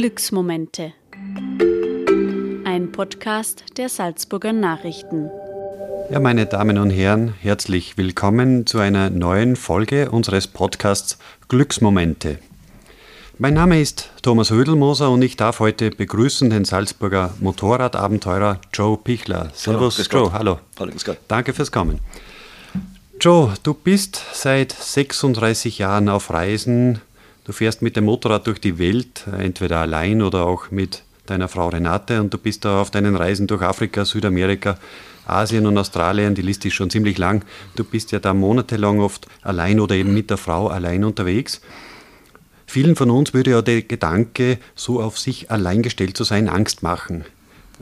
Glücksmomente. Ein Podcast der Salzburger Nachrichten. Ja, meine Damen und Herren, herzlich willkommen zu einer neuen Folge unseres Podcasts Glücksmomente. Mein Name ist Thomas Hödelmoser und ich darf heute begrüßen den Salzburger Motorradabenteurer Joe Pichler. Servus, hallo, Joe. Hallo. Hallo, grüß Gott. Danke fürs Kommen. Joe, du bist seit 36 Jahren auf Reisen. Du fährst mit dem Motorrad durch die Welt, entweder allein oder auch mit deiner Frau Renate und du bist da auf deinen Reisen durch Afrika, Südamerika, Asien und Australien, die Liste ist schon ziemlich lang. Du bist ja da monatelang oft allein oder eben mit der Frau allein unterwegs. Vielen von uns würde ja der Gedanke, so auf sich allein gestellt zu sein, Angst machen.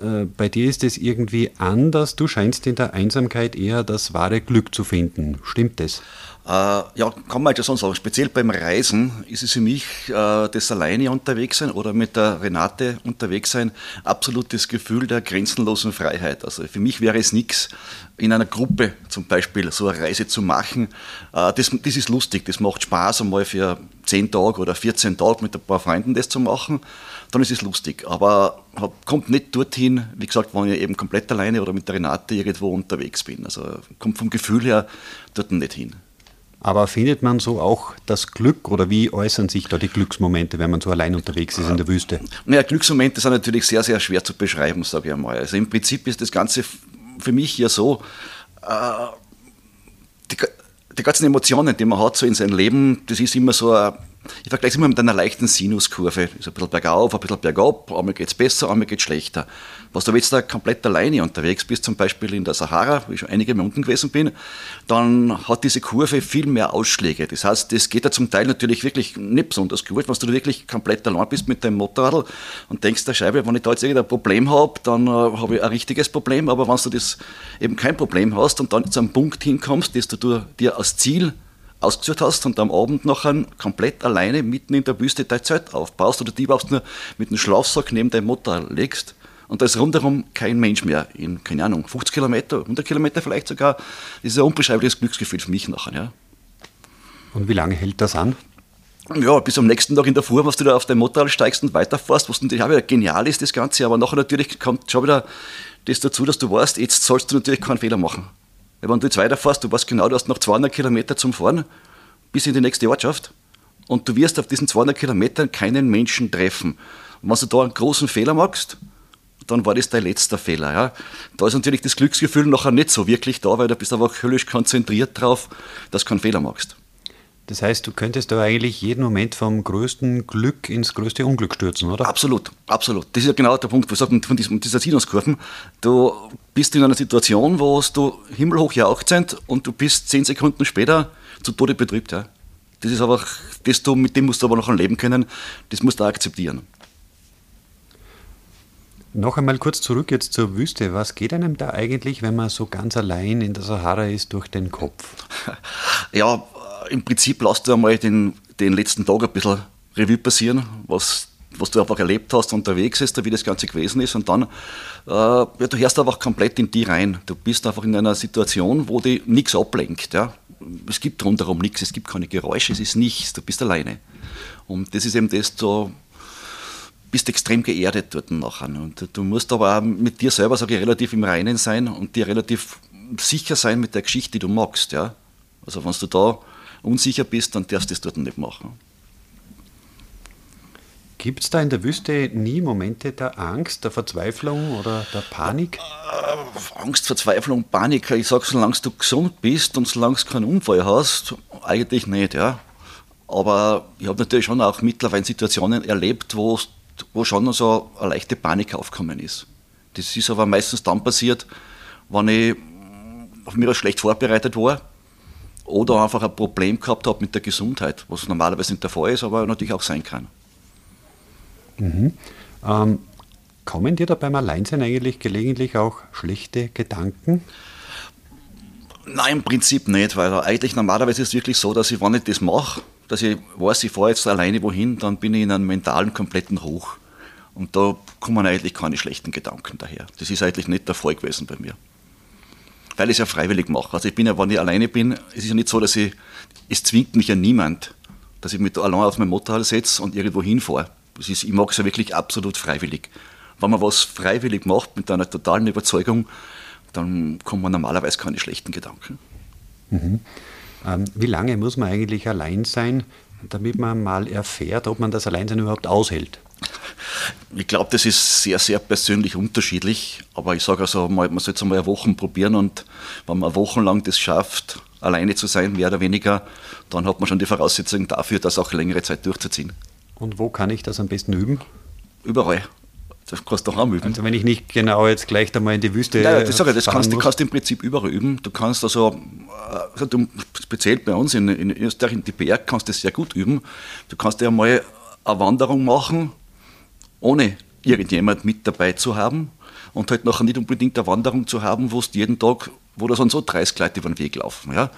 Äh, bei dir ist es irgendwie anders. Du scheinst in der Einsamkeit eher das wahre Glück zu finden. Stimmt das? Äh, ja, kann man halt schon sagen. Speziell beim Reisen ist es für mich äh, das alleine unterwegs sein oder mit der Renate unterwegs sein absolutes Gefühl der grenzenlosen Freiheit. Also für mich wäre es nichts, in einer Gruppe zum Beispiel so eine Reise zu machen. Äh, das, das ist lustig, das macht Spaß, einmal für 10 Tage oder 14 Tage mit ein paar Freunden das zu machen dann ist es lustig. Aber kommt nicht dorthin, wie gesagt, wenn ich eben komplett alleine oder mit der Renate irgendwo unterwegs bin. Also kommt vom Gefühl her dort nicht hin. Aber findet man so auch das Glück oder wie äußern sich da die Glücksmomente, wenn man so allein unterwegs ist in der Wüste? Naja, Glücksmomente sind natürlich sehr, sehr schwer zu beschreiben, sage ich einmal. Also im Prinzip ist das Ganze für mich ja so, äh, die, die ganzen Emotionen, die man hat so in seinem Leben, das ist immer so ein ich vergleiche es immer mit einer leichten Sinuskurve. Ist ein bisschen bergauf, ein bisschen bergab, einmal geht es besser, einmal geht es schlechter. Was du jetzt da komplett alleine unterwegs bist, zum Beispiel in der Sahara, wo ich schon einige Mal unten gewesen bin, dann hat diese Kurve viel mehr Ausschläge. Das heißt, das geht ja zum Teil natürlich wirklich nicht besonders gut, wenn du wirklich komplett allein bist mit deinem Motorrad und denkst der Scheibe, wenn ich da jetzt irgendein Problem habe, dann äh, habe ich ein richtiges Problem. Aber wenn du das eben kein Problem hast und dann zu einem Punkt hinkommst, dass du dir als Ziel ausgesucht hast und am Abend nachher komplett alleine mitten in der Wüste dein Zelt aufbaust oder die überhaupt nur mit einem Schlafsack neben deinem Motor legst und da ist rundherum kein Mensch mehr in, keine Ahnung, 50 Kilometer, 100 Kilometer vielleicht sogar. Das ist ein unbeschreibliches Glücksgefühl für mich nachher. Ja. Und wie lange hält das an? Ja, bis am nächsten Tag in der Fuhr, was du da auf dein Motorrad steigst und weiterfährst, was natürlich auch wieder genial ist, das Ganze, aber nachher natürlich kommt schon wieder das dazu, dass du weißt, jetzt sollst du natürlich keinen Fehler machen. Wenn du jetzt weiterfährst, du weißt genau, du hast noch 200 Kilometer zum Fahren bis in die nächste Ortschaft und du wirst auf diesen 200 Kilometern keinen Menschen treffen. Und wenn du da einen großen Fehler machst, dann war das dein letzter Fehler. Ja. Da ist natürlich das Glücksgefühl nachher nicht so wirklich da, weil du bist einfach höllisch konzentriert drauf, dass du keinen Fehler machst. Das heißt, du könntest da eigentlich jeden Moment vom größten Glück ins größte Unglück stürzen, oder? Absolut, absolut. Das ist ja genau der Punkt, was sagt von diesem, dieser Sinuskurven. Du bist in einer Situation, wo du himmelhoch jauchzend und du bist zehn Sekunden später zu Tode betrübt. Ja. Das ist einfach, das du, mit dem musst du aber noch leben können, das musst du auch akzeptieren. Noch einmal kurz zurück jetzt zur Wüste. Was geht einem da eigentlich, wenn man so ganz allein in der Sahara ist, durch den Kopf? Ja, im Prinzip lass du einmal den, den letzten Tag ein bisschen Revue passieren, was, was du einfach erlebt hast unterwegs ist, wie das Ganze gewesen ist. Und dann, äh, ja, du hörst einfach komplett in die rein. Du bist einfach in einer Situation, wo dich nichts ablenkt. Ja? Es gibt rundherum nichts, es gibt keine Geräusche, es ist nichts, du bist alleine. Und das ist eben das, du bist extrem geerdet dort nachher. Und du musst aber auch mit dir selber, sage ich, relativ im Reinen sein und dir relativ sicher sein mit der Geschichte, die du magst. Ja? Also wenn du da unsicher bist, dann darfst du das dort nicht machen. Gibt es da in der Wüste nie Momente der Angst, der Verzweiflung oder der Panik? Äh, Angst, Verzweiflung, Panik. Ich sage, solange du gesund bist und solange du keinen Unfall hast, eigentlich nicht. Ja. Aber ich habe natürlich schon auch mittlerweile Situationen erlebt, wo, wo schon so eine leichte Panik aufgekommen ist. Das ist aber meistens dann passiert, wenn ich auf mich schlecht vorbereitet war oder einfach ein Problem gehabt habe mit der Gesundheit, was normalerweise nicht der Fall ist, aber natürlich auch sein kann. Mhm. Ähm, kommen dir da beim Alleinsein eigentlich gelegentlich auch schlechte Gedanken? Nein, im Prinzip nicht, weil eigentlich normalerweise ist es wirklich so, dass ich, wenn ich das mache, dass ich weiß, ich fahre jetzt alleine wohin, dann bin ich in einem mentalen kompletten Hoch. Und da kommen eigentlich keine schlechten Gedanken daher. Das ist eigentlich nicht der Fall gewesen bei mir weil ich es ja freiwillig mache. Also ich bin ja, wenn ich alleine bin, es ist ja nicht so, dass ich, es zwingt mich ja niemand, dass ich mich da allein auf mein Motorrad setze und irgendwo hinfahre. Ist, ich mag es ja wirklich absolut freiwillig. Wenn man was freiwillig macht, mit einer totalen Überzeugung, dann kommen man normalerweise keine schlechten Gedanken. Mhm. Ähm, wie lange muss man eigentlich allein sein, damit man mal erfährt, ob man das Alleinsein überhaupt aushält? Ich glaube, das ist sehr, sehr persönlich unterschiedlich. Aber ich sage also, man soll es einmal eine Woche probieren und wenn man wochenlang das schafft, alleine zu sein, mehr oder weniger, dann hat man schon die Voraussetzungen dafür, das auch längere Zeit durchzuziehen. Und wo kann ich das am besten üben? Überall. Das kannst du auch üben. Also wenn ich nicht genau jetzt gleich einmal in die Wüste Nein, das, sage ich, das kannst, du kannst im Prinzip überall üben. Du kannst also, also speziell bei uns in, in Österreich, in die Berg, kannst du das sehr gut üben. Du kannst ja mal eine Wanderung machen, ohne irgendjemand mit dabei zu haben und halt nachher nicht unbedingt eine Wanderung zu haben, wo du jeden Tag, wo da so 30 Leute über den Weg laufen. Ja?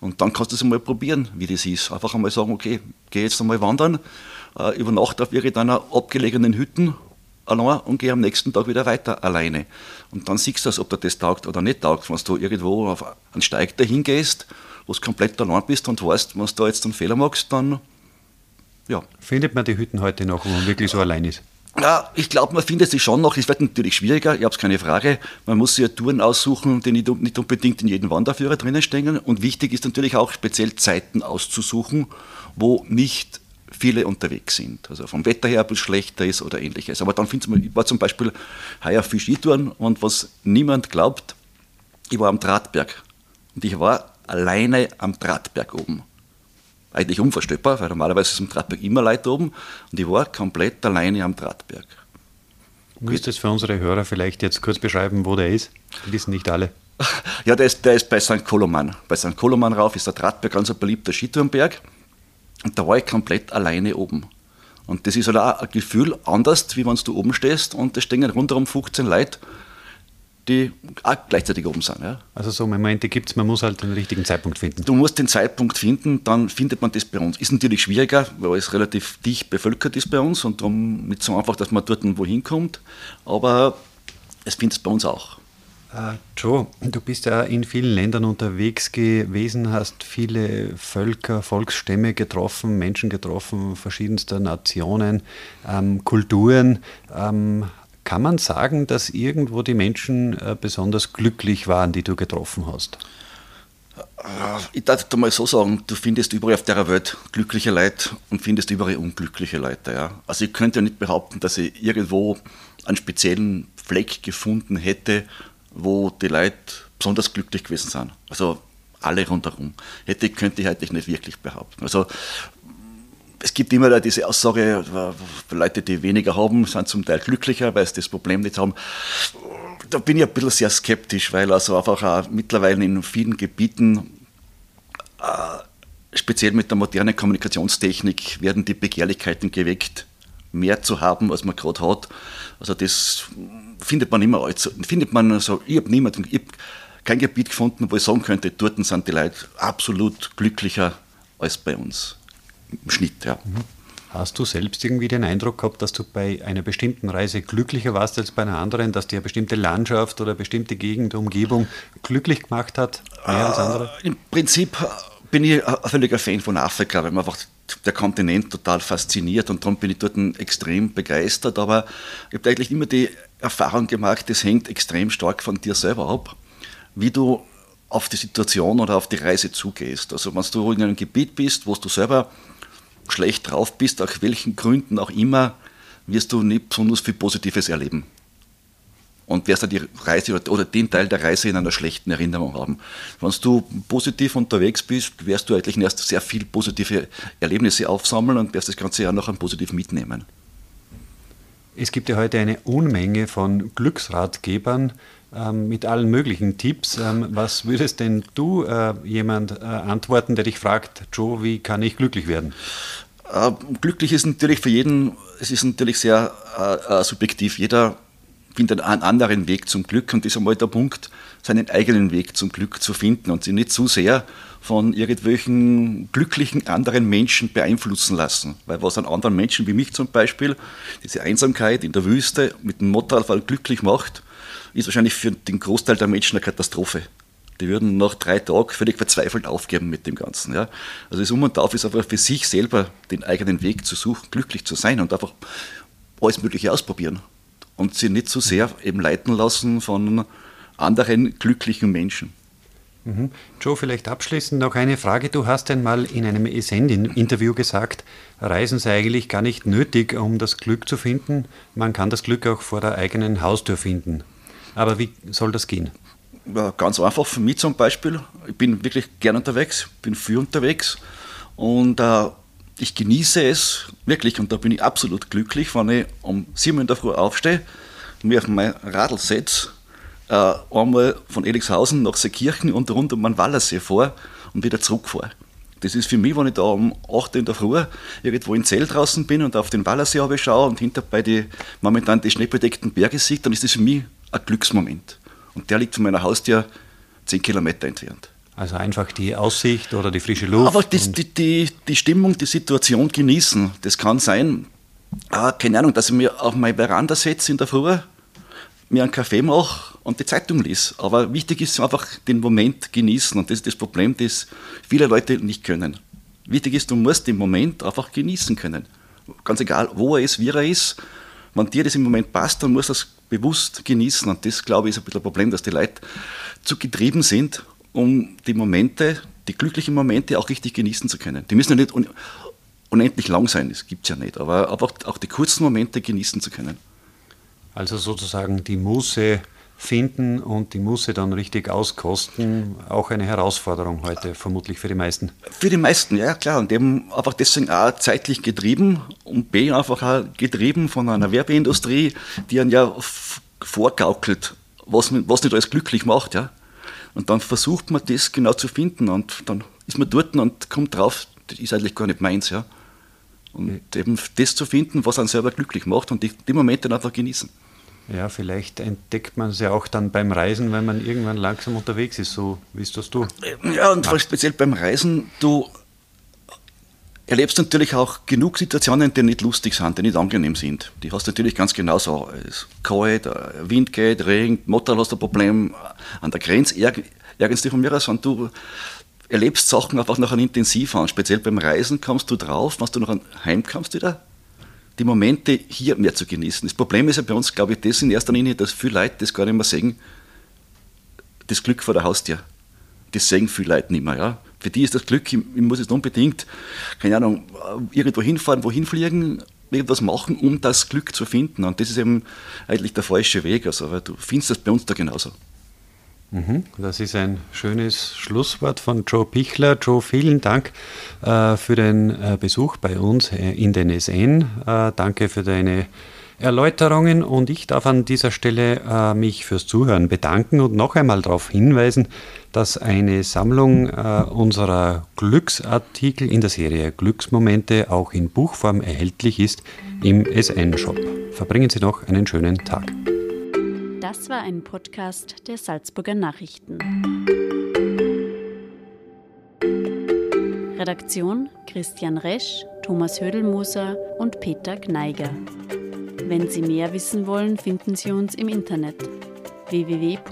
Und dann kannst du es einmal probieren, wie das ist. Einfach einmal sagen, okay, geh jetzt einmal wandern, äh, über Nacht auf irgendeiner abgelegenen Hütten allein und gehe am nächsten Tag wieder weiter alleine. Und dann siehst du ob dir das taugt oder nicht taugt. Wenn du irgendwo auf einen Steig dahin gehst, wo du komplett allein bist und weißt, wenn du da jetzt einen Fehler machst, dann ja. Findet man die Hütten heute noch, wo man wirklich so allein ist? Ja, ich glaube, man findet sie schon noch. Es wird natürlich schwieriger, ich habe es keine Frage. Man muss sich ja Touren aussuchen, die nicht, nicht unbedingt in jedem Wanderführer drinnen stehen. Und wichtig ist natürlich auch speziell Zeiten auszusuchen, wo nicht viele unterwegs sind. Also vom Wetter her ein bisschen schlechter ist oder ähnliches. Aber dann findet man, ich war zum Beispiel heuer auf Skitouren und was niemand glaubt, ich war am Drahtberg. Und ich war alleine am Drahtberg oben. Eigentlich unvorstellbar, weil normalerweise ist am Drahtberg immer Leute oben. Und ich war komplett alleine am Drahtberg. Müsstest du für unsere Hörer vielleicht jetzt kurz beschreiben, wo der ist? Die wissen nicht alle. Ja, der ist, der ist bei St. Koloman. Bei St. Koloman rauf ist der Drahtberg ganz ein beliebter Skitourenberg. Und da war ich komplett alleine oben. Und das ist halt auch ein Gefühl anders, wie wenn du oben stehst und es stehen rundherum 15 Leute, die auch gleichzeitig oben sind. Ja. Also so Momente gibt es, man muss halt den richtigen Zeitpunkt finden. Du musst den Zeitpunkt finden, dann findet man das bei uns. Ist natürlich schwieriger, weil es relativ dicht bevölkert ist bei uns und darum nicht so einfach, dass man dort wohin kommt. Aber es findet es bei uns auch. Uh, Joe, du bist ja in vielen Ländern unterwegs gewesen, hast viele Völker, Volksstämme getroffen, Menschen getroffen, verschiedenster Nationen, ähm, Kulturen. Ähm, kann man sagen, dass irgendwo die Menschen äh, besonders glücklich waren, die du getroffen hast? Ich darf mal so sagen, du findest überall auf der Welt glückliche Leute und findest überall unglückliche Leute. Ja. Also ich könnte ja nicht behaupten, dass ich irgendwo einen speziellen Fleck gefunden hätte, wo die Leute besonders glücklich gewesen sind. Also alle rundherum. Hätte, könnte ich eigentlich nicht wirklich behaupten. Also es gibt immer da diese Aussage, Leute, die weniger haben, sind zum Teil glücklicher, weil sie das Problem nicht haben. Da bin ich ein bisschen sehr skeptisch, weil also einfach auch mittlerweile in vielen Gebieten, äh, speziell mit der modernen Kommunikationstechnik, werden die Begehrlichkeiten geweckt, mehr zu haben, als man gerade hat. Also das findet man immer allzu, findet man also, ich habe niemanden, ich hab kein Gebiet gefunden, wo ich sagen könnte, dort sind die Leute absolut glücklicher als bei uns. Im Schnitt, ja. Mhm. Hast du selbst irgendwie den Eindruck gehabt, dass du bei einer bestimmten Reise glücklicher warst als bei einer anderen, dass dir eine bestimmte Landschaft oder eine bestimmte Gegend, Umgebung glücklich gemacht hat, mehr als andere? Äh, Im Prinzip bin ich ein völliger Fan von Afrika, weil man einfach der Kontinent total fasziniert und darum bin ich dort extrem begeistert. Aber ich habe eigentlich immer die Erfahrung gemacht, das hängt extrem stark von dir selber ab, wie du auf die Situation oder auf die Reise zugehst. Also wenn du in einem Gebiet bist, wo du selber schlecht drauf bist, aus welchen Gründen auch immer, wirst du nicht besonders viel Positives erleben. Und wirst dann die Reise oder den Teil der Reise in einer schlechten Erinnerung haben. Wenn du positiv unterwegs bist, wirst du eigentlich erst sehr viel positive Erlebnisse aufsammeln und wirst das ganze Jahr noch ein positiv mitnehmen. Es gibt ja heute eine Unmenge von Glücksratgebern ähm, mit allen möglichen Tipps. Ähm, was würdest denn du äh, jemand äh, antworten, der dich fragt, Joe, wie kann ich glücklich werden? Äh, glücklich ist natürlich für jeden, es ist natürlich sehr äh, äh, subjektiv. Jeder findet einen anderen Weg zum Glück und ist einmal der Punkt, seinen eigenen Weg zum Glück zu finden und sich nicht zu sehr von irgendwelchen glücklichen anderen Menschen beeinflussen lassen. Weil was an anderen Menschen wie mich zum Beispiel, diese Einsamkeit in der Wüste mit dem Motorradfall glücklich macht, ist wahrscheinlich für den Großteil der Menschen eine Katastrophe. Die würden nach drei Tagen völlig verzweifelt aufgeben mit dem Ganzen. Ja. Also das Um und Auf ist einfach für sich selber den eigenen Weg zu suchen, glücklich zu sein und einfach alles Mögliche ausprobieren. Und sie nicht so sehr eben leiten lassen von anderen glücklichen Menschen. Mhm. Joe, vielleicht abschließend noch eine Frage. Du hast einmal in einem Essend-Interview gesagt, Reisen sei eigentlich gar nicht nötig, um das Glück zu finden. Man kann das Glück auch vor der eigenen Haustür finden. Aber wie soll das gehen? Ja, ganz einfach, für mich zum Beispiel. Ich bin wirklich gern unterwegs, bin viel unterwegs und äh, ich genieße es wirklich und da bin ich absolut glücklich, wenn ich um 7 Uhr Früh aufstehe, mir auf mein Radl setze äh, einmal von Elixhausen nach Seekirchen und rund um den Wallersee vor und wieder zurückfahre. Das ist für mich, wenn ich da um 8 Uhr in der Früh irgendwo in Zell draußen bin und auf den Wallersee schaue und hinter bei den momentan die schneebedeckten Berge sehe, dann ist das für mich ein Glücksmoment. Und der liegt von meiner Haustür 10 Kilometer entfernt. Also einfach die Aussicht oder die frische Luft. Aber die, die, die, die Stimmung, die Situation genießen. Das kann sein, ah, keine Ahnung, dass ich mir auf meine Veranda setze in der Früh, mir einen Kaffee mache und die Zeitung liest. Aber wichtig ist einfach den Moment genießen und das ist das Problem, das viele Leute nicht können. Wichtig ist, du musst den Moment einfach genießen können. Ganz egal, wo er ist, wie er ist. Wenn dir das im Moment passt, dann musst du das bewusst genießen. Und das, glaube ich, ist ein bisschen ein Problem, dass die Leute zu getrieben sind, um die Momente, die glücklichen Momente auch richtig genießen zu können. Die müssen ja nicht unendlich lang sein, das gibt es ja nicht, aber einfach auch die kurzen Momente genießen zu können. Also sozusagen die Muße finden und die Muße dann richtig auskosten, auch eine Herausforderung heute, vermutlich für die meisten. Für die meisten, ja klar. Und eben einfach deswegen auch zeitlich getrieben und B einfach auch getrieben von einer Werbeindustrie, die einen ja vorgaukelt, was, was nicht alles glücklich macht. Ja. Und dann versucht man das genau zu finden und dann ist man dort und kommt drauf, das ist eigentlich gar nicht meins. Ja. Und eben das zu finden, was einen selber glücklich macht und die, die Momente einfach genießen. Ja, vielleicht entdeckt man es ja auch dann beim Reisen, wenn man irgendwann langsam unterwegs ist, so wie es das du. Ja, und ja. speziell beim Reisen, du erlebst natürlich auch genug Situationen, die nicht lustig sind, die nicht angenehm sind. Die hast du natürlich ganz genauso. Es ist kalt, Wind geht, regnet, Motor hast ein Problem, an der Grenze ärgerst dich von mir aus, und du erlebst Sachen einfach nachher intensiv an. Speziell beim Reisen kommst du drauf, wenn du noch heimkommst wieder, die Momente hier mehr zu genießen. Das Problem ist ja bei uns, glaube ich, das in erster Linie, dass viele Leute das gar nicht mehr sehen, das Glück vor der Haustür. Das sehen viele Leute nicht mehr. Ja? Für die ist das Glück, ich, muss jetzt unbedingt, keine Ahnung, irgendwo hinfahren, wohin fliegen, irgendwas machen, um das Glück zu finden. Und das ist eben eigentlich der falsche Weg. Also, weil du findest das bei uns da genauso. Mhm. Das ist ein schönes Schlusswort von Joe Pichler. Joe, vielen Dank äh, für den äh, Besuch bei uns äh, in den SN. Danke für deine Erläuterungen und ich darf an dieser Stelle mich fürs Zuhören bedanken und noch einmal darauf hinweisen, dass eine Sammlung unserer Glücksartikel in der Serie Glücksmomente auch in Buchform erhältlich ist im SN-Shop. Verbringen Sie noch einen schönen Tag. Das war ein Podcast der Salzburger Nachrichten. Redaktion Christian Resch, Thomas Hödelmoser und Peter Gneiger. Wenn Sie mehr wissen wollen, finden Sie uns im Internet www.sn.at.